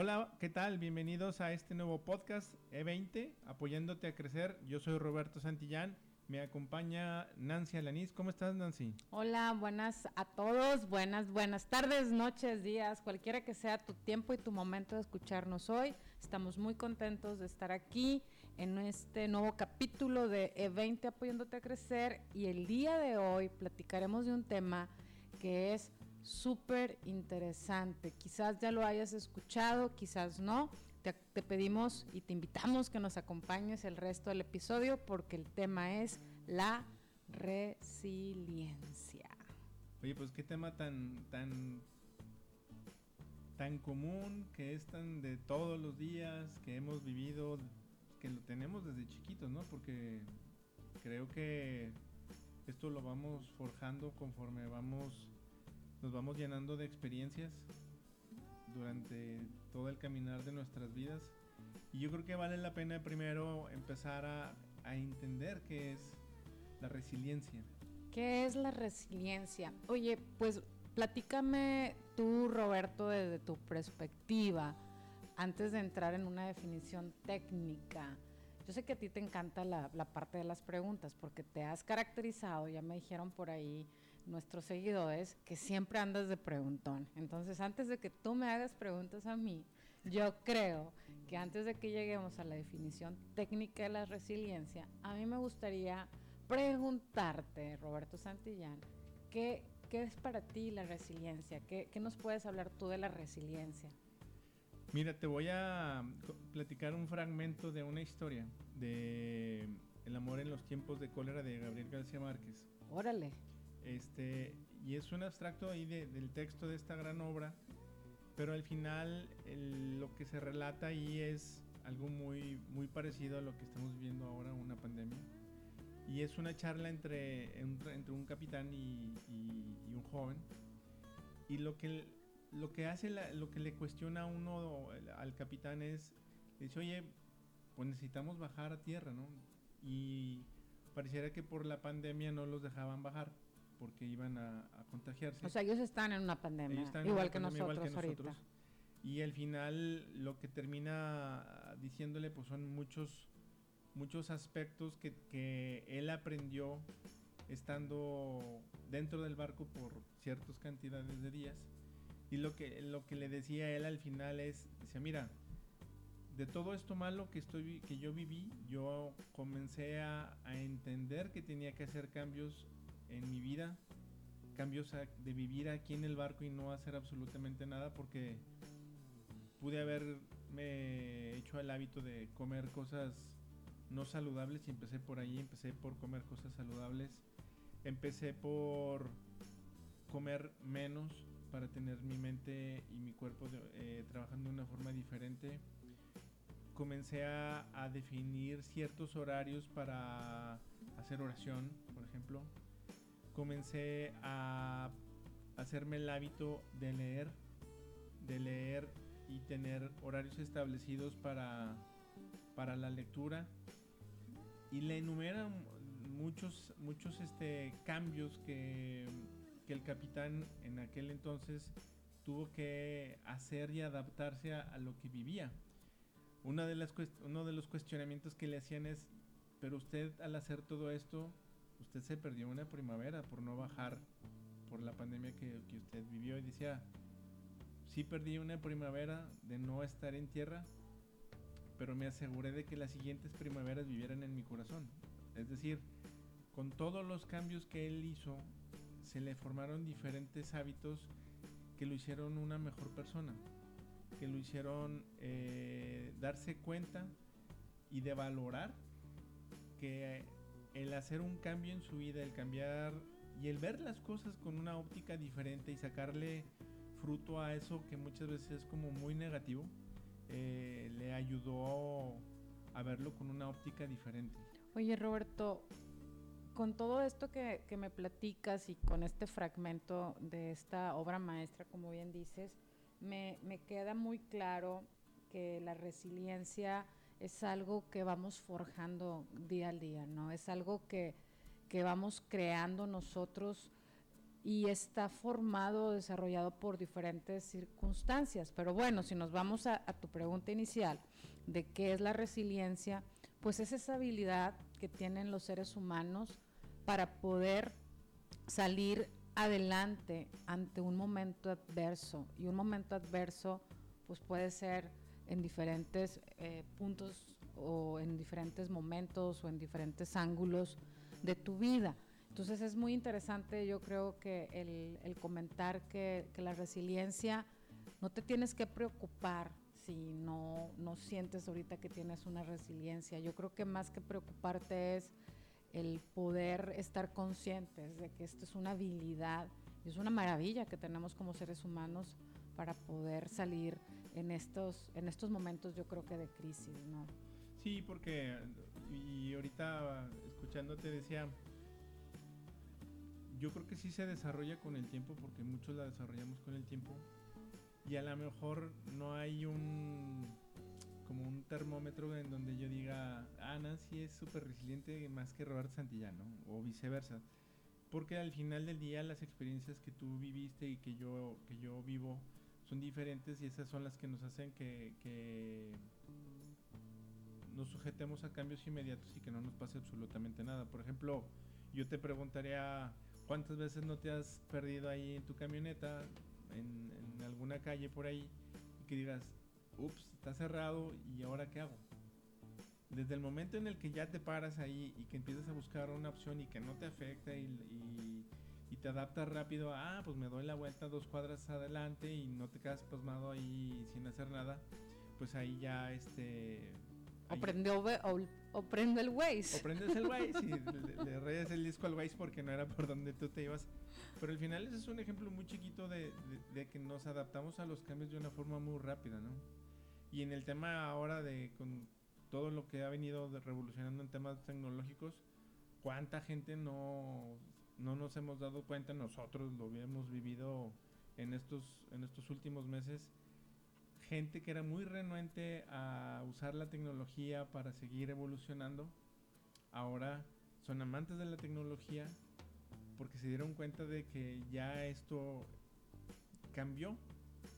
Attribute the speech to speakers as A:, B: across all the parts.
A: Hola, ¿qué tal? Bienvenidos a este nuevo podcast E20, apoyándote a crecer. Yo soy Roberto Santillán, me acompaña Nancy Alanís. ¿Cómo estás, Nancy?
B: Hola, buenas a todos, buenas, buenas tardes, noches, días, cualquiera que sea tu tiempo y tu momento de escucharnos hoy. Estamos muy contentos de estar aquí en este nuevo capítulo de E20, apoyándote a crecer. Y el día de hoy platicaremos de un tema que es súper interesante. Quizás ya lo hayas escuchado, quizás no. Te, te, pedimos y te invitamos que nos acompañes el resto del episodio porque el tema es la resiliencia.
A: Oye, pues qué tema tan, tan, tan común, que es tan de todos los días, que hemos vivido, que lo tenemos desde chiquitos, ¿no? Porque creo que esto lo vamos forjando conforme vamos nos vamos llenando de experiencias durante todo el caminar de nuestras vidas. Y yo creo que vale la pena primero empezar a, a entender qué es la resiliencia.
B: ¿Qué es la resiliencia? Oye, pues platícame tú, Roberto, desde tu perspectiva, antes de entrar en una definición técnica. Yo sé que a ti te encanta la, la parte de las preguntas porque te has caracterizado, ya me dijeron por ahí, nuestros seguidores que siempre andas de preguntón. Entonces, antes de que tú me hagas preguntas a mí, yo creo que antes de que lleguemos a la definición técnica de la resiliencia, a mí me gustaría preguntarte, Roberto Santillán, ¿qué, qué es para ti la resiliencia? ¿Qué, ¿Qué nos puedes hablar tú de la resiliencia?
A: Mira, te voy a platicar un fragmento de una historia de El amor en los tiempos de cólera de Gabriel García Márquez.
B: Órale.
A: Este, y es un abstracto ahí de, del texto de esta gran obra, pero al final lo que se relata ahí es algo muy, muy parecido a lo que estamos viviendo ahora, una pandemia. Y es una charla entre, entre un capitán y, un joven. Y lo que, lo que hace, la, lo que le cuestiona uno, al capitán es, dice, oye, pues necesitamos bajar a tierra, ¿no? Y pareciera que por la pandemia no los dejaban bajar porque iban a, a, contagiarse.
B: O sea, ellos están en una pandemia, igual, una que pandemia nosotros igual, que ahorita. Nosotros.
A: Y al final lo que termina diciéndole pues son muchos muchos aspectos que, que él aprendió estando dentro del barco por ciertas cantidades de días. Y lo que, lo que le decía él al final es, decía, mira, de todo esto malo que, estoy, que yo viví, yo comencé a, a entender que tenía que hacer cambios en mi vida, cambios de vivir aquí en el barco y no hacer absolutamente nada porque pude haberme hecho el hábito de comer cosas no saludables y empecé por ahí, empecé por comer cosas saludables, empecé por comer menos para tener mi mente y mi cuerpo eh, trabajando de una forma diferente. Comencé a definir ciertos horarios para hacer oración, por ejemplo comencé a hacerme el hábito de leer, de leer y tener horarios establecidos para, para la lectura. Y le enumeran muchos, muchos este, cambios que, que el capitán en aquel entonces tuvo que hacer y adaptarse a, a lo que vivía. Una de las uno de los cuestionamientos que le hacían es, pero usted al hacer todo esto, usted se perdió una primavera por no bajar por la pandemia que, que usted vivió y decía, sí perdí una primavera de no estar en tierra, pero me aseguré de que las siguientes primaveras vivieran en mi corazón. Es decir, con todos los cambios que él hizo, se le formaron diferentes hábitos que lo hicieron una mejor persona, que lo hicieron eh, darse cuenta y de valorar que el hacer un cambio en su vida, el cambiar y el ver las cosas con una óptica diferente y sacarle fruto a eso que muchas veces es como muy negativo, eh, le ayudó a verlo con una óptica diferente.
B: Oye Roberto, con todo esto que, me platicas y con este fragmento de esta obra maestra, como bien dices, me queda muy claro que la resiliencia es algo que vamos forjando día al día, ¿no? Es algo que, que vamos creando nosotros y está formado, desarrollado por diferentes circunstancias. Pero bueno, si nos vamos a, a tu pregunta inicial de qué es la resiliencia, pues es esa habilidad que tienen los seres humanos para poder salir adelante ante un momento adverso. Y un momento adverso pues puede ser en diferentes eh, puntos o en diferentes momentos o en diferentes ángulos de tu vida. Entonces es muy interesante, yo creo que el, comentar que, que, la resiliencia no te tienes que preocupar si no, no sientes ahorita que tienes una resiliencia. Yo creo que más que preocuparte es el poder estar conscientes de que esto es una habilidad es una maravilla que tenemos como seres humanos para poder salir en estos, en estos momentos yo creo que de crisis, ¿no?
A: Sí, porque y ahorita escuchándote decía, yo creo que sí se desarrolla con el tiempo porque muchos la desarrollamos con el tiempo y a lo mejor no hay un como un termómetro en donde yo diga, ah, Nancy es súper resiliente más que Roberto Santillano, o viceversa. Porque al final del día las experiencias que tú viviste y que yo, que yo vivo son diferentes y esas son las que nos hacen que, nos sujetemos a cambios inmediatos y que no nos pase absolutamente nada. Por ejemplo, yo te preguntaría cuántas veces no te has perdido ahí en tu camioneta, en alguna calle por ahí, y que digas, ups, está cerrado y ahora qué hago. Desde el momento en el que ya te paras ahí y que empiezas a buscar una opción y que no te afecta y, te adaptas rápido, ah, pues me doy la vuelta dos cuadras adelante y no te quedas pasmado ahí sin hacer nada, pues ahí ya este...
B: O, prende, o, el Waze.
A: O prendes el Waze y le, reyes el disco al Waze porque no era por donde tú te ibas. Pero al final ese es un ejemplo muy chiquito de, de que nos adaptamos a los cambios de una forma muy rápida, ¿no? Y en el tema ahora de con todo lo que ha venido revolucionando en temas tecnológicos, ¿cuánta gente no, no nos hemos dado cuenta nosotros, lo habíamos vivido en estos, en estos últimos meses? Gente que era muy renuente a usar la tecnología para seguir evolucionando, ahora son amantes de la tecnología porque se dieron cuenta de que ya esto cambió.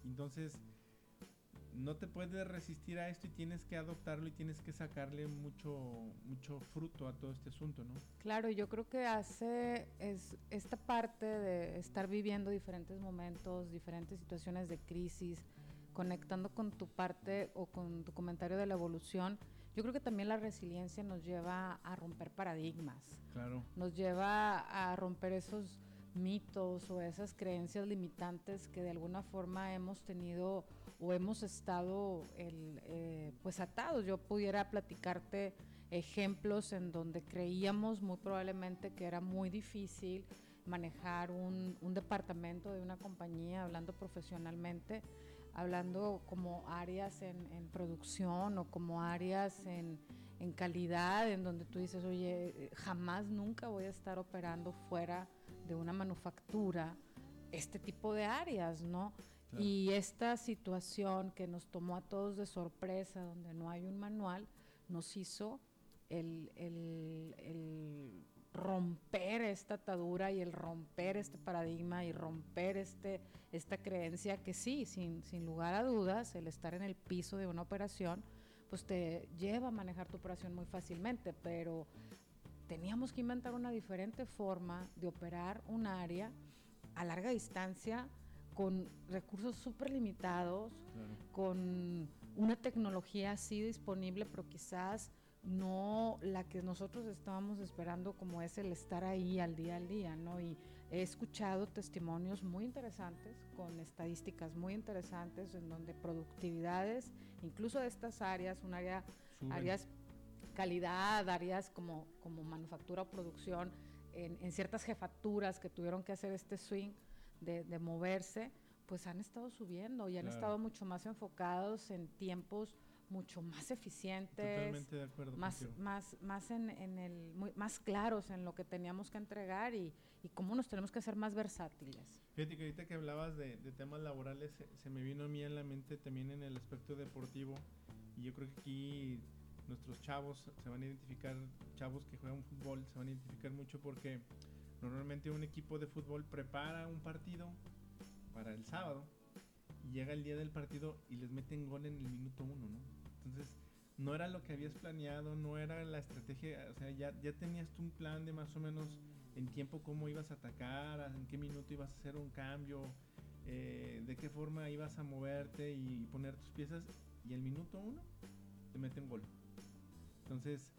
A: Entonces, no te puedes resistir a esto y tienes que adoptarlo y tienes que sacarle mucho mucho fruto a todo este asunto, ¿no?
B: Claro, yo creo que hace es esta parte de estar viviendo diferentes momentos, diferentes situaciones de crisis, conectando con tu parte o con tu comentario de la evolución. Yo creo que también la resiliencia nos lleva a romper paradigmas.
A: Claro.
B: Nos lleva a romper esos mitos o esas creencias limitantes que de alguna forma hemos tenido o hemos estado eh, pues atados. Yo pudiera platicarte ejemplos en donde creíamos muy probablemente que era muy difícil manejar un, departamento de una compañía, hablando profesionalmente, hablando como áreas en, producción o como áreas en, en, calidad, en donde tú dices, oye, jamás, nunca voy a estar operando fuera de una manufactura este tipo de áreas, ¿no? Y esta situación que nos tomó a todos de sorpresa, donde no hay un manual, nos hizo el, romper esta atadura y el romper este paradigma y romper este, esta creencia que sí, sin, sin lugar a dudas, el estar en el piso de una operación, pues te lleva a manejar tu operación muy fácilmente, pero teníamos que inventar una diferente forma de operar un área a larga distancia con recursos súper limitados, con una tecnología así disponible, pero quizás no la que nosotros estábamos esperando como es el estar ahí al día al día, ¿no? Y he escuchado testimonios muy interesantes con estadísticas muy interesantes en donde productividades, incluso de estas áreas, un área, áreas calidad, áreas como, como manufactura o producción, en, ciertas jefaturas que tuvieron que hacer este swing de, de moverse, pues han estado subiendo y han estado mucho más enfocados en tiempos mucho más eficientes,
A: de acuerdo
B: más, más, más, en, en el, más claros en lo que teníamos que entregar y, y, cómo nos tenemos que hacer más versátiles.
A: Fíjate que ahorita que hablabas de, de temas laborales, se, se, me vino a mí en la mente también en el aspecto deportivo y yo creo que aquí nuestros chavos se van a identificar, chavos que juegan fútbol, se van a identificar mucho porque Normalmente un equipo de fútbol prepara un partido para el sábado y llega el día del partido y les meten gol en el minuto uno, ¿no? Entonces, no era lo que habías planeado, no era la estrategia, o sea, ya, ya tenías tú un plan de más o menos en tiempo cómo ibas a atacar, en qué minuto ibas a hacer un cambio, eh, de qué forma ibas a moverte y poner tus piezas, y el minuto uno te meten gol. Entonces,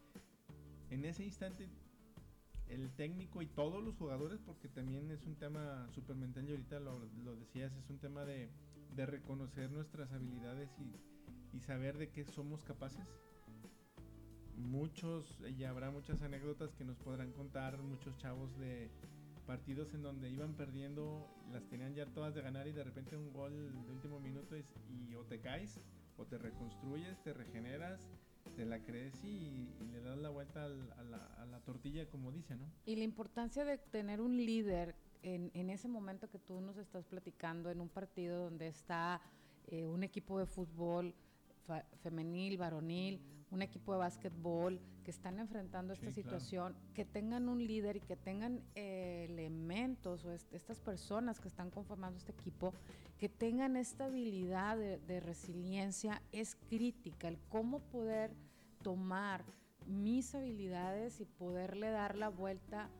A: en ese instante, el técnico y todos los jugadores, porque también es un tema súper mental, y ahorita lo, lo, decías, es un tema de, de reconocer nuestras habilidades y, y, saber de qué somos capaces. Muchos, y habrá muchas anécdotas que nos podrán contar muchos chavos de partidos en donde iban perdiendo, las tenían ya todas de ganar y de repente un gol de último minuto y, y o te caes o te reconstruyes, te regeneras te la crees y, y le das la vuelta al, a, la, a, la, tortilla, como dice, ¿no?
B: Y la importancia de tener un líder en, en ese momento que tú nos estás platicando, en un partido donde está eh, un equipo de fútbol femenil, varonil, un equipo de básquetbol, que están enfrentando esta sí, situación, claro. que tengan un líder y que tengan eh, elementos o est estas personas que están conformando este equipo, que tengan esta habilidad de, de resiliencia, es crítica, el cómo poder tomar mis habilidades y poderle dar la vuelta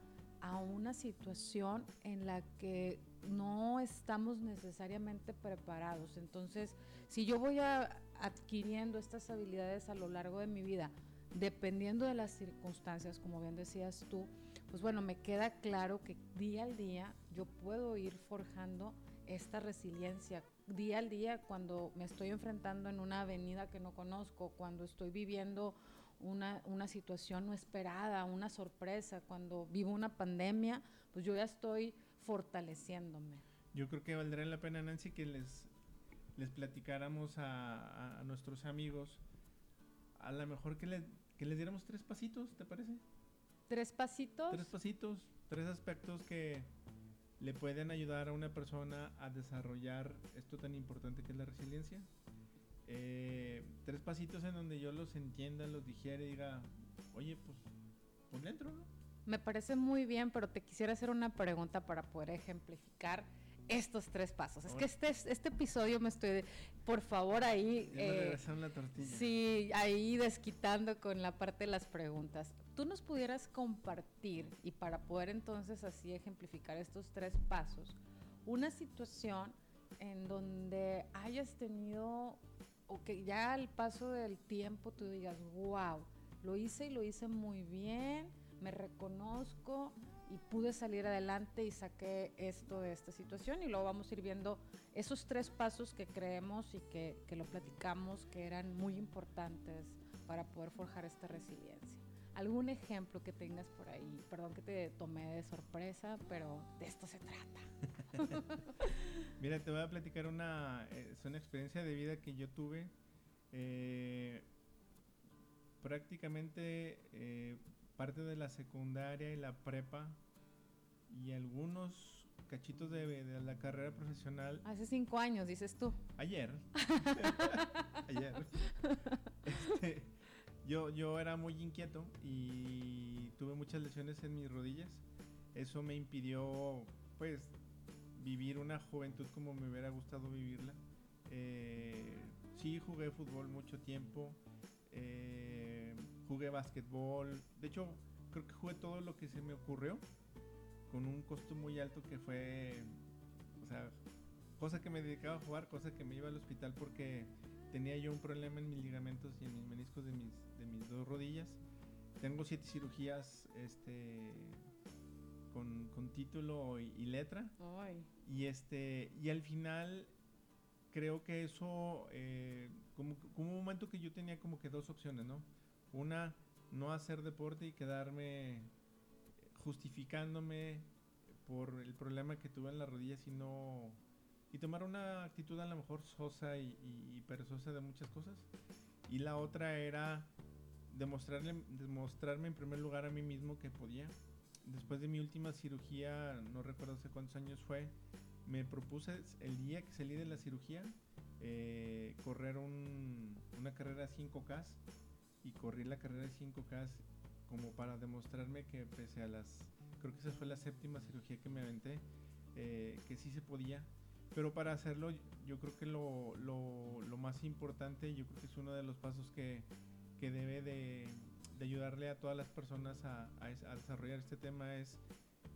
B: a una situación en la que no estamos necesariamente preparados. Entonces, si yo voy a, adquiriendo estas habilidades a lo largo de mi vida, dependiendo de las circunstancias, como bien decías tú, pues bueno, me queda claro que día al día yo puedo ir forjando esta resiliencia. Día al día, cuando me estoy enfrentando en una avenida que no conozco, cuando estoy viviendo una, una situación no esperada, una sorpresa, cuando vivo una pandemia, pues yo ya estoy fortaleciéndome.
A: Yo creo que valdría la pena, Nancy, que les, les platicáramos a, a nuestros amigos, a lo mejor que, le, que les diéramos tres pasitos, ¿te parece?
B: ¿Tres pasitos?
A: Tres pasitos, tres aspectos que le pueden ayudar a una persona a desarrollar esto tan importante que es la resiliencia. Eh, tres pasitos en donde yo los entienda, los digiere y diga, oye, pues, pues dentro, ¿no?
B: Me parece muy bien, pero te quisiera hacer una pregunta para poder ejemplificar estos tres pasos. Ahora. Es que este, este episodio me estoy, por favor, ahí...
A: Ya eh, la tortilla.
B: Sí, ahí desquitando con la parte de las preguntas. Tú nos pudieras compartir, y para poder entonces así ejemplificar estos tres pasos, una situación en donde hayas tenido, o que ya al paso del tiempo tú digas, wow, lo hice y lo hice muy bien, me reconozco y pude salir adelante y saqué esto de esta situación y luego vamos a ir viendo esos tres pasos que creemos y que, que lo platicamos que eran muy importantes para poder forjar esta resiliencia. ¿Algún ejemplo que tengas por ahí? Perdón que te tomé de sorpresa, pero de esto se trata.
A: Mira, te voy a platicar una, es una experiencia de vida que yo tuve. Eh, prácticamente eh, parte de la secundaria y la prepa y algunos cachitos de, de, la carrera profesional.
B: Hace cinco años, dices tú.
A: Ayer. Ayer. Este, yo, yo era muy inquieto y tuve muchas lesiones en mis rodillas. Eso me impidió, pues, vivir una juventud como me hubiera gustado vivirla. Eh, sí, jugué fútbol mucho tiempo. Eh, jugué básquetbol. De hecho, creo que jugué todo lo que se me ocurrió con un costo muy alto que fue, o sea, cosa que me dedicaba a jugar, cosa que me iba al hospital porque tenía yo un problema en mis ligamentos y en mis meniscos de mis, de mis dos rodillas. Tengo siete cirugías este, con, con título y, y letra.
B: Ay.
A: Y, este, y al final creo que eso, eh, como, como un momento que yo tenía como que dos opciones, ¿no? Una, no hacer deporte y quedarme justificándome por el problema que tuve en las rodillas y no y tomar una actitud a lo mejor sosa y, y, y, perezosa de muchas cosas. Y la otra era demostrarle demostrarme en primer lugar a mí mismo que podía. Después de mi última cirugía no recuerdo hace cuántos años fue me propuse el día que salí de la cirugía eh, correr un, una carrera 5K y corrí la carrera de 5K como para demostrarme que pese a las creo que esa fue la séptima cirugía que me aventé, eh, que sí se podía. Pero para hacerlo, yo creo que lo, lo, lo, más importante, yo creo que es uno de los pasos que, que debe de, de, ayudarle a todas las personas a, a, desarrollar este tema, es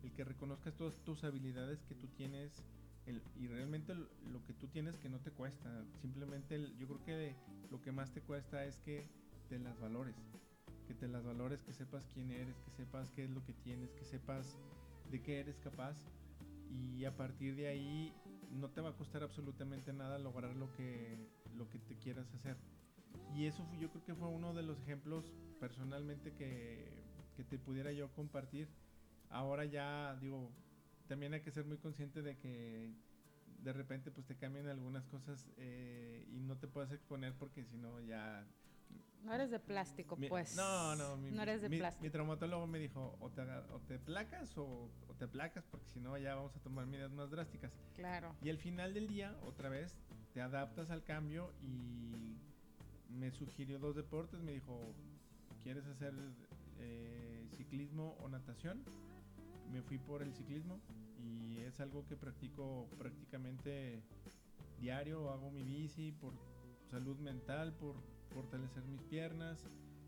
A: el que reconozcas todas tus habilidades que tú tienes el, y realmente lo que tú tienes que no te cuesta. Simplemente el, yo creo que lo que más te cuesta es que te las valores. Que te las valores, que sepas quién eres, que sepas qué es lo que tienes, que sepas de qué eres capaz. Y a partir de ahí no te va a costar absolutamente nada lograr lo que, lo que te quieras hacer. Y eso yo creo que fue uno de los ejemplos personalmente que, que te pudiera yo compartir. Ahora ya digo, también hay que ser muy consciente de que de repente pues te cambian algunas cosas eh, y no te puedes exponer porque si no ya...
B: No eres de plástico, pues.
A: No, no.
B: no eres de plástico.
A: Mi traumatólogo me dijo, o te, o te placas o, o, te placas porque si no ya vamos a tomar medidas más drásticas.
B: Claro.
A: Y al final del día, otra vez, te adaptas al cambio y me sugirió dos deportes. Me dijo, ¿quieres hacer eh, ciclismo o natación? Me fui por el ciclismo y es algo que practico prácticamente diario, hago mi bici por salud mental, por fortalecer mis piernas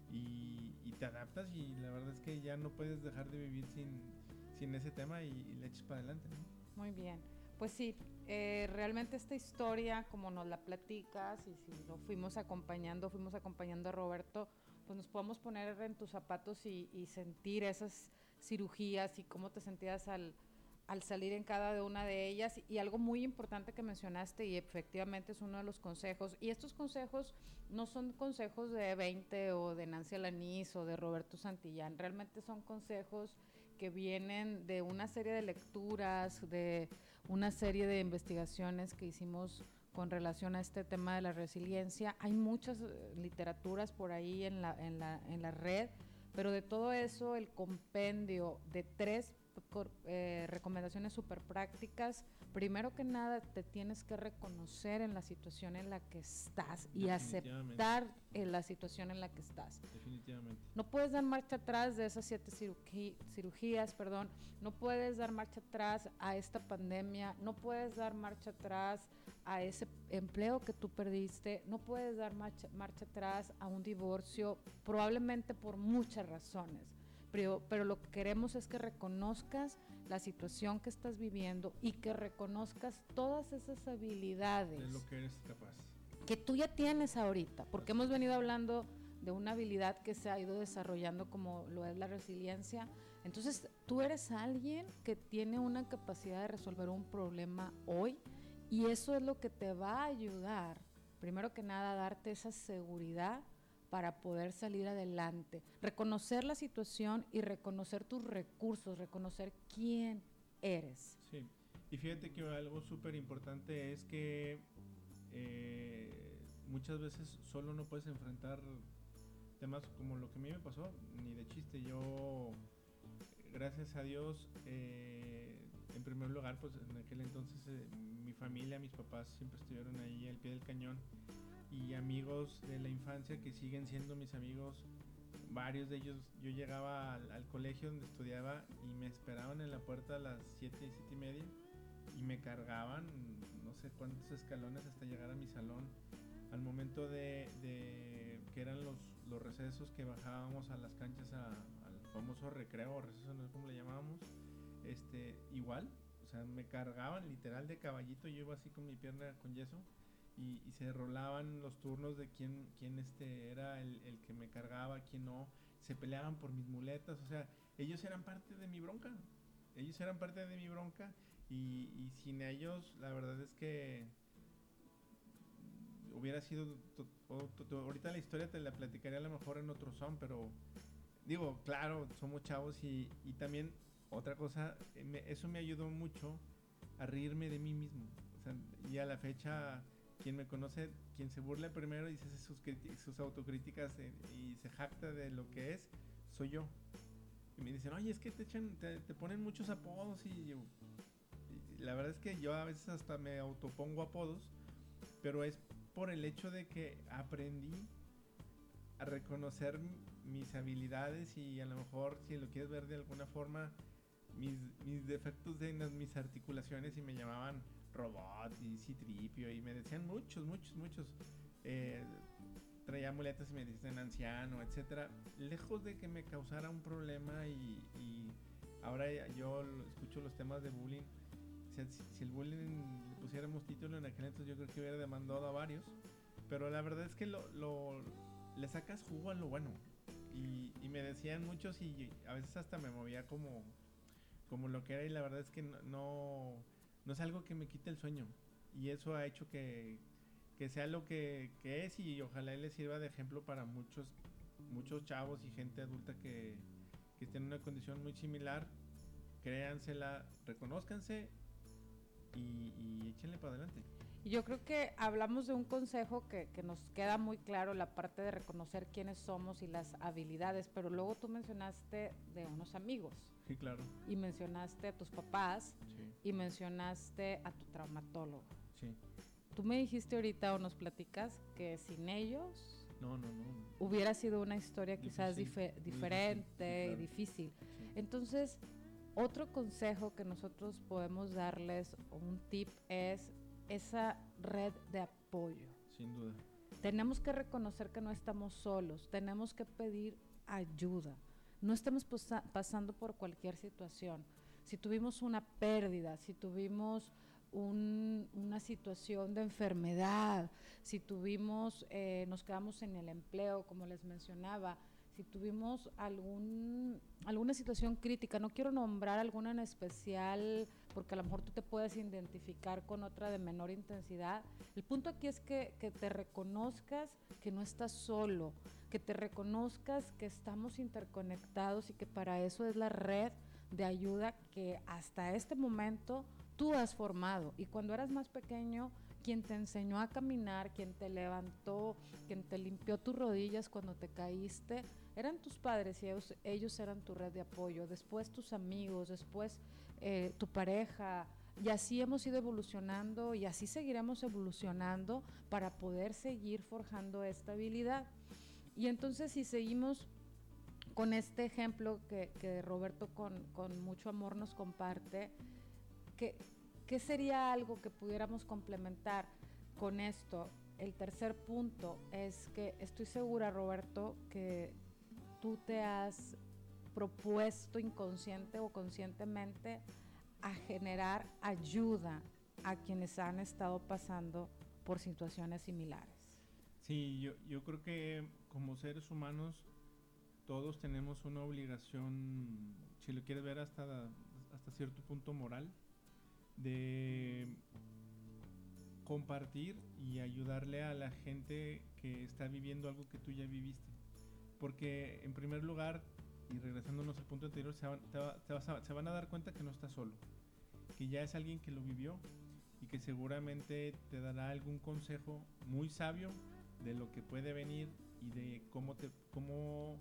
A: y, te adaptas y la verdad es que ya no puedes dejar de vivir sin, sin ese tema y, le eches para adelante.
B: Muy bien, pues sí, eh, realmente esta historia, como nos la platicas y si lo fuimos acompañando, fuimos acompañando a Roberto, pues nos podemos poner en tus zapatos y, y sentir esas cirugías y cómo te sentías al al salir en cada una de ellas. Y algo muy importante que mencionaste, y efectivamente es uno de los consejos, y estos consejos no son consejos de 20 o de Nancy Alanís o de Roberto Santillán, realmente son consejos que vienen de una serie de lecturas, de una serie de investigaciones que hicimos con relación a este tema de la resiliencia. Hay muchas eh, literaturas por ahí en la, en la, en la red, pero de todo eso el compendio de tres eh, recomendaciones súper prácticas. Primero que nada, te tienes que reconocer en la situación en la que estás y aceptar en la situación en la que estás.
A: Definitivamente.
B: No puedes dar marcha atrás de esas siete cirugías, perdón. No puedes dar marcha atrás a esta pandemia. No puedes dar marcha atrás a ese empleo que tú perdiste. No puedes dar marcha, marcha atrás a un divorcio, probablemente por muchas razones pero, pero lo que queremos es que reconozcas la situación que estás viviendo y que reconozcas todas esas habilidades.
A: De lo que eres capaz.
B: Que tú ya tienes ahorita, porque hemos venido hablando de una habilidad que se ha ido desarrollando como lo es la resiliencia. Entonces, tú eres alguien que tiene una capacidad de resolver un problema hoy y eso es lo que te va a ayudar, primero que nada, a darte esa seguridad para poder salir adelante. Reconocer la situación y reconocer tus recursos, reconocer quién eres.
A: Sí, y fíjate que algo súper importante es que eh, muchas veces solo no puedes enfrentar temas como lo que a mí me pasó, ni de chiste. Yo, gracias a Dios, eh, en primer lugar, pues en aquel entonces eh, mi familia, mis papás siempre estuvieron ahí al pie del cañón y amigos de la infancia que siguen siendo mis amigos. Varios de ellos, yo llegaba al, colegio donde estudiaba y me esperaban en la puerta a las 7, 7 y media y me cargaban no sé cuántos escalones hasta llegar a mi salón. Al momento de, que eran los, los, recesos que bajábamos a las canchas al famoso recreo o receso, no sé cómo le llamábamos, este, igual, o sea, me cargaban literal de caballito, yo iba así con mi pierna con yeso y, se rolaban los turnos de quién, quién este era el, el, que me cargaba, quién no, se peleaban por mis muletas, o sea, ellos eran parte de mi bronca, ellos eran parte de mi bronca y, sin ellos la verdad es que hubiera sido, ahorita la historia te la platicaría a lo mejor en otro son, pero digo, claro, somos chavos y, y también otra cosa, eh, eso me ayudó mucho a reírme de mí mismo. O y a la fecha quien me conoce, quien se burla primero y dice sus, sus autocríticas eh, y se jacta de lo que es, soy yo. Y me dicen, oye, es que te, echan, te, ponen muchos apodos y, la verdad es que yo a veces hasta me autopongo apodos, pero es por el hecho de que aprendí a reconocer mis habilidades y a lo mejor si lo quieres ver de alguna forma mis, mis defectos en mis articulaciones y me llamaban robot y citripio y me decían muchos, muchos, muchos. Eh, traía muletas y me decían anciano, etcétera. Lejos de que me causara un problema y, y ahora yo escucho los temas de bullying. si, el bullying le pusiéramos título en aquel entonces yo creo que hubiera demandado a varios. Pero la verdad es que lo, lo le sacas jugo a lo bueno. Y, y, me decían muchos y a veces hasta me movía como, como lo que era y la verdad es que no no es algo que me quite el sueño. Y eso ha hecho que, sea lo que, es y ojalá le sirva de ejemplo para muchos, muchos chavos y gente adulta que, que estén en una condición muy similar. Créansela, reconózcanse y, y échenle para adelante.
B: Yo creo que hablamos de un consejo que, que, nos queda muy claro, la parte de reconocer quiénes somos y las habilidades, pero luego tú mencionaste de unos amigos.
A: Sí, claro.
B: Y mencionaste a tus papás y mencionaste a tu traumatólogo.
A: Sí.
B: Tú me dijiste ahorita o nos platicas que sin ellos
A: no, no, no.
B: hubiera sido una historia quizás diferente y difícil. Entonces, otro consejo que nosotros podemos darles, un tip, es esa red de apoyo.
A: Sin duda.
B: Tenemos que reconocer que no estamos solos, tenemos que pedir ayuda. No estamos pasando por cualquier situación si tuvimos una pérdida, si tuvimos una situación de enfermedad, si tuvimos, eh, nos quedamos en el empleo, como les mencionaba, si tuvimos alguna situación crítica, no quiero nombrar alguna en especial porque a lo mejor tú te puedes identificar con otra de menor intensidad. El punto aquí es que te reconozcas que no estás solo, que te reconozcas que estamos interconectados y que para eso es la red de ayuda que hasta este momento tú has formado. Y cuando eras más pequeño, quien te enseñó a caminar, quien te levantó, quien te limpió tus rodillas cuando te caíste, eran tus padres y ellos, eran tu red de apoyo. Después tus amigos, después eh, tu pareja. Y así hemos ido evolucionando y así seguiremos evolucionando para poder seguir forjando esta habilidad. Y entonces si seguimos con este ejemplo que, Roberto con, mucho amor nos comparte, ¿qué, ¿qué sería algo que pudiéramos complementar con esto? El tercer punto es que estoy segura, Roberto, que tú te has propuesto inconsciente o conscientemente a generar ayuda a quienes han estado pasando por situaciones similares.
A: Sí, yo creo que como seres humanos todos tenemos una obligación, si lo quieres ver hasta, hasta cierto punto moral, de compartir y ayudarle a la gente que está viviendo algo que tú ya viviste. Porque en primer lugar, y regresándonos al punto anterior, se van, se van a dar cuenta que no estás solo, que ya es alguien que lo vivió y que seguramente te dará algún consejo muy sabio de lo que puede venir y de cómo te cómo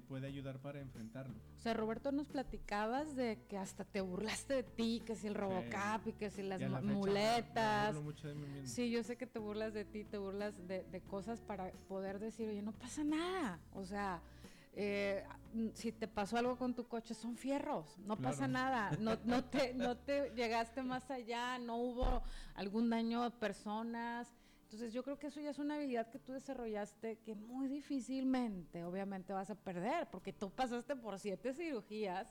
A: te puede ayudar para enfrentarlo.
B: O sea, Roberto, nos platicabas de que hasta te burlaste de ti, que si el Robocap y que si las muletas.
A: mucho de mí mismo.
B: Sí, yo sé que te burlas de ti, te burlas de, cosas para poder decir, oye, no pasa nada. O sea, eh, si te pasó algo con tu coche, son fierros, no pasa nada, no, no, te, no te llegaste más allá, no hubo algún daño a personas. Entonces yo creo que eso ya es una habilidad que tú desarrollaste que muy difícilmente, obviamente, vas a perder, porque tú pasaste por siete cirugías,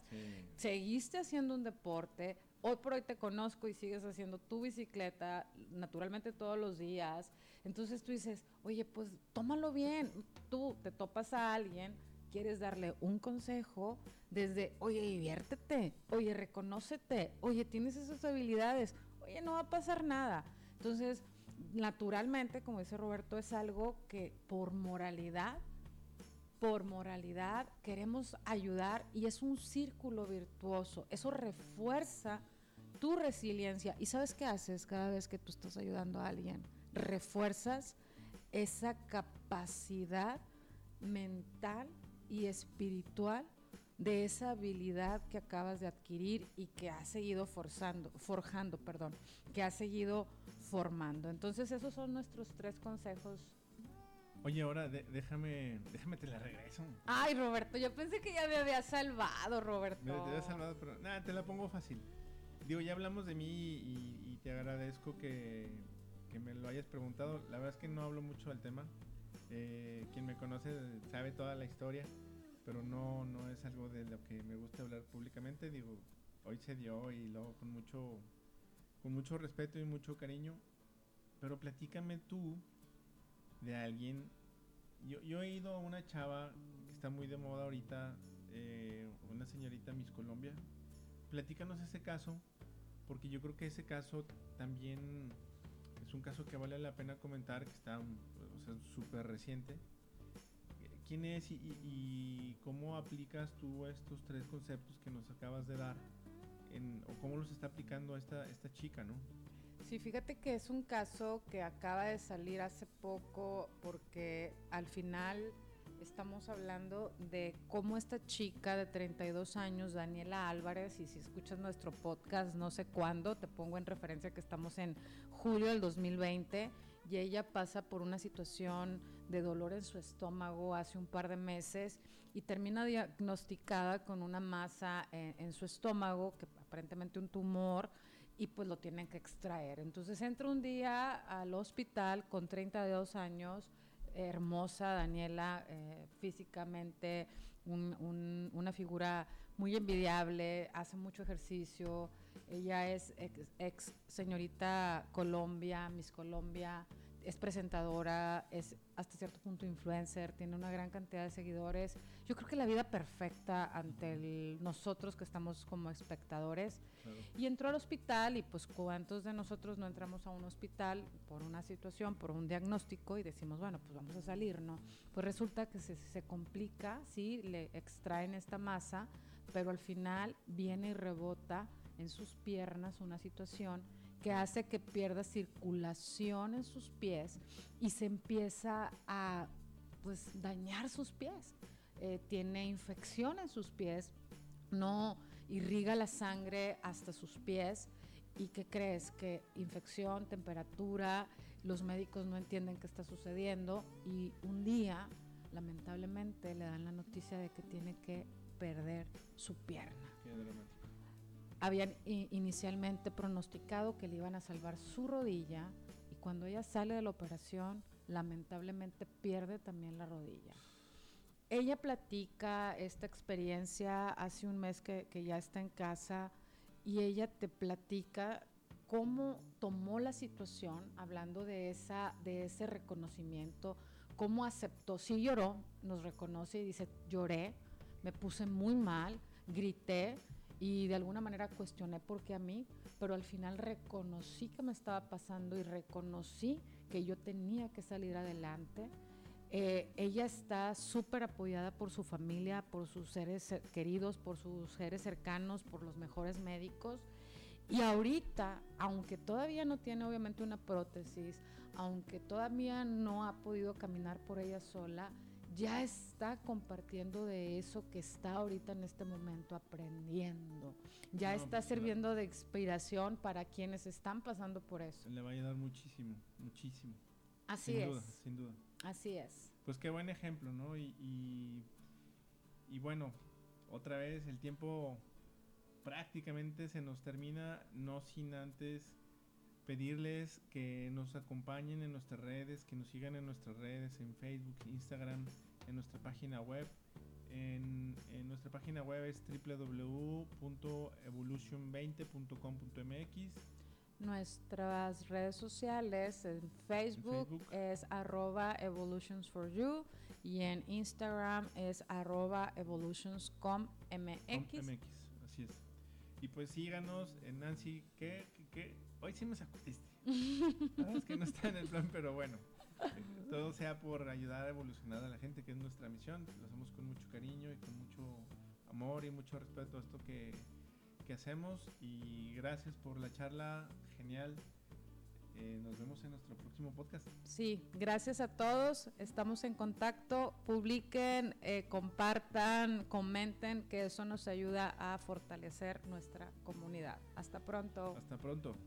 B: seguiste haciendo un deporte, hoy por hoy te conozco y sigues haciendo tu bicicleta naturalmente todos los días. Entonces tú dices, oye, pues tómalo bien, tú te topas a alguien, quieres darle un consejo desde, oye, diviértete, oye, reconócete, oye, tienes esas habilidades, oye, no va a pasar nada. Entonces, naturalmente, como dice Roberto, es algo que por moralidad, por moralidad queremos ayudar y es un círculo virtuoso. Eso refuerza tu resiliencia. ¿Y sabes qué haces cada vez que tú estás ayudando a alguien? Refuerzas esa capacidad mental y espiritual de esa habilidad que acabas de adquirir y que has seguido forzando, forjando, perdón, que has seguido formando. Entonces esos son nuestros tres consejos
A: Oye, ahora déjame, déjame te la regreso.
B: Ay, Roberto, yo pensé que ya me había salvado, Roberto.
A: Me, te había salvado, pero nada, te la pongo fácil. Digo, ya hablamos de mí y, te agradezco que, que, me lo hayas preguntado. La verdad es que no hablo mucho del tema. Eh, quien me conoce sabe toda la historia, pero no, no es algo de lo que me gusta hablar públicamente. Digo, hoy se dio y luego con mucho, con mucho respeto y mucho cariño. Pero platícame tú de alguien. Yo, yo he ido a una chava que está muy de moda ahorita, eh, una señorita Miss Colombia. Platícanos ese caso, porque yo creo que ese caso también es un caso que vale la pena comentar, que está súper reciente. ¿Quién es y, y, cómo aplicas tú estos tres conceptos que nos acabas de dar? En, o cómo los está aplicando esta, esta chica, ¿no?
B: Sí, fíjate que es un caso que acaba de salir hace poco porque al final estamos hablando de cómo esta chica de 32 años, Daniela Álvarez, y si escuchas nuestro podcast, no sé cuándo, te pongo en referencia que estamos en julio del 2020 y ella pasa por una situación de dolor en su estómago hace un par de meses y termina diagnosticada con una masa en, en su estómago, que aparentemente un tumor, y pues lo tienen que extraer. Entonces entra un día al hospital con 32 años, hermosa Daniela, eh, físicamente una figura muy envidiable, hace mucho ejercicio, ella es ex señorita Colombia, Miss Colombia, es presentadora, es hasta cierto punto influencer, tiene una gran cantidad de seguidores. Yo creo que la vida perfecta ante nosotros que estamos como espectadores. Y entró al hospital y pues cuántos de nosotros no entramos a un hospital por una situación, por un diagnóstico y decimos, bueno, pues vamos a salir, ¿no? Pues resulta que se, se complica, sí, le extraen esta masa, pero al final viene y rebota en sus piernas una situación que hace que pierda circulación en sus pies y se empieza a pues dañar sus pies. Eh, tiene infección en sus pies, no irriga la sangre hasta sus pies. ¿Y qué crees? Que infección, temperatura, los médicos no entienden qué está sucediendo y un día, lamentablemente, le dan la noticia de que tiene que perder su pierna habían inicialmente pronosticado que le iban a salvar su rodilla y cuando ella sale de la operación, lamentablemente pierde también la rodilla. Ella platica esta experiencia hace un mes que, que ya está en casa y ella te platica cómo tomó la situación, hablando de, esa, de ese reconocimiento, cómo aceptó, sí lloró, nos reconoce y dice, lloré, me puse muy mal, grité, y de alguna manera cuestioné por qué a mí, pero al final reconocí que me estaba pasando y reconocí que yo tenía que salir adelante. Eh, ella está súper apoyada por su familia, por sus seres queridos, por sus seres cercanos, por los mejores médicos. Y ahorita, aunque todavía no tiene obviamente una prótesis, aunque todavía no ha podido caminar por ella sola, ya está compartiendo de eso que está ahorita en este momento aprendiendo. Ya está pues, sirviendo de inspiración para quienes están pasando por eso.
A: Le va a ayudar muchísimo, muchísimo.
B: Así
A: sin
B: es.
A: Duda, sin duda.
B: Así es.
A: Pues qué buen ejemplo, ¿no? Y, y, y bueno, otra vez el tiempo prácticamente se nos termina, no sin antes pedirles que nos acompañen en nuestras redes, que nos sigan en nuestras redes, en Facebook, Instagram, en nuestra página web. En, nuestra página web es www.evolution20.com.mx.
B: Nuestras redes sociales en Facebook, es arroba evolutions for you y en Instagram es arroba evolutionscommx.
A: Así es. Y pues síganos en Nancy, ¿qué? ¿Qué? Hoy sí me sacudiste. es que no está en el plan, pero bueno. Todo sea por ayudar a evolucionar a la gente, que es nuestra misión. Lo hacemos con mucho cariño y con mucho amor y mucho respeto a esto que, que hacemos. Y gracias por la charla genial. Eh, nos vemos en nuestro próximo podcast.
B: Sí, gracias a todos. Estamos en contacto. Publiquen, eh, compartan, comenten, que eso nos ayuda a fortalecer nuestra comunidad. Hasta pronto.
A: Hasta pronto.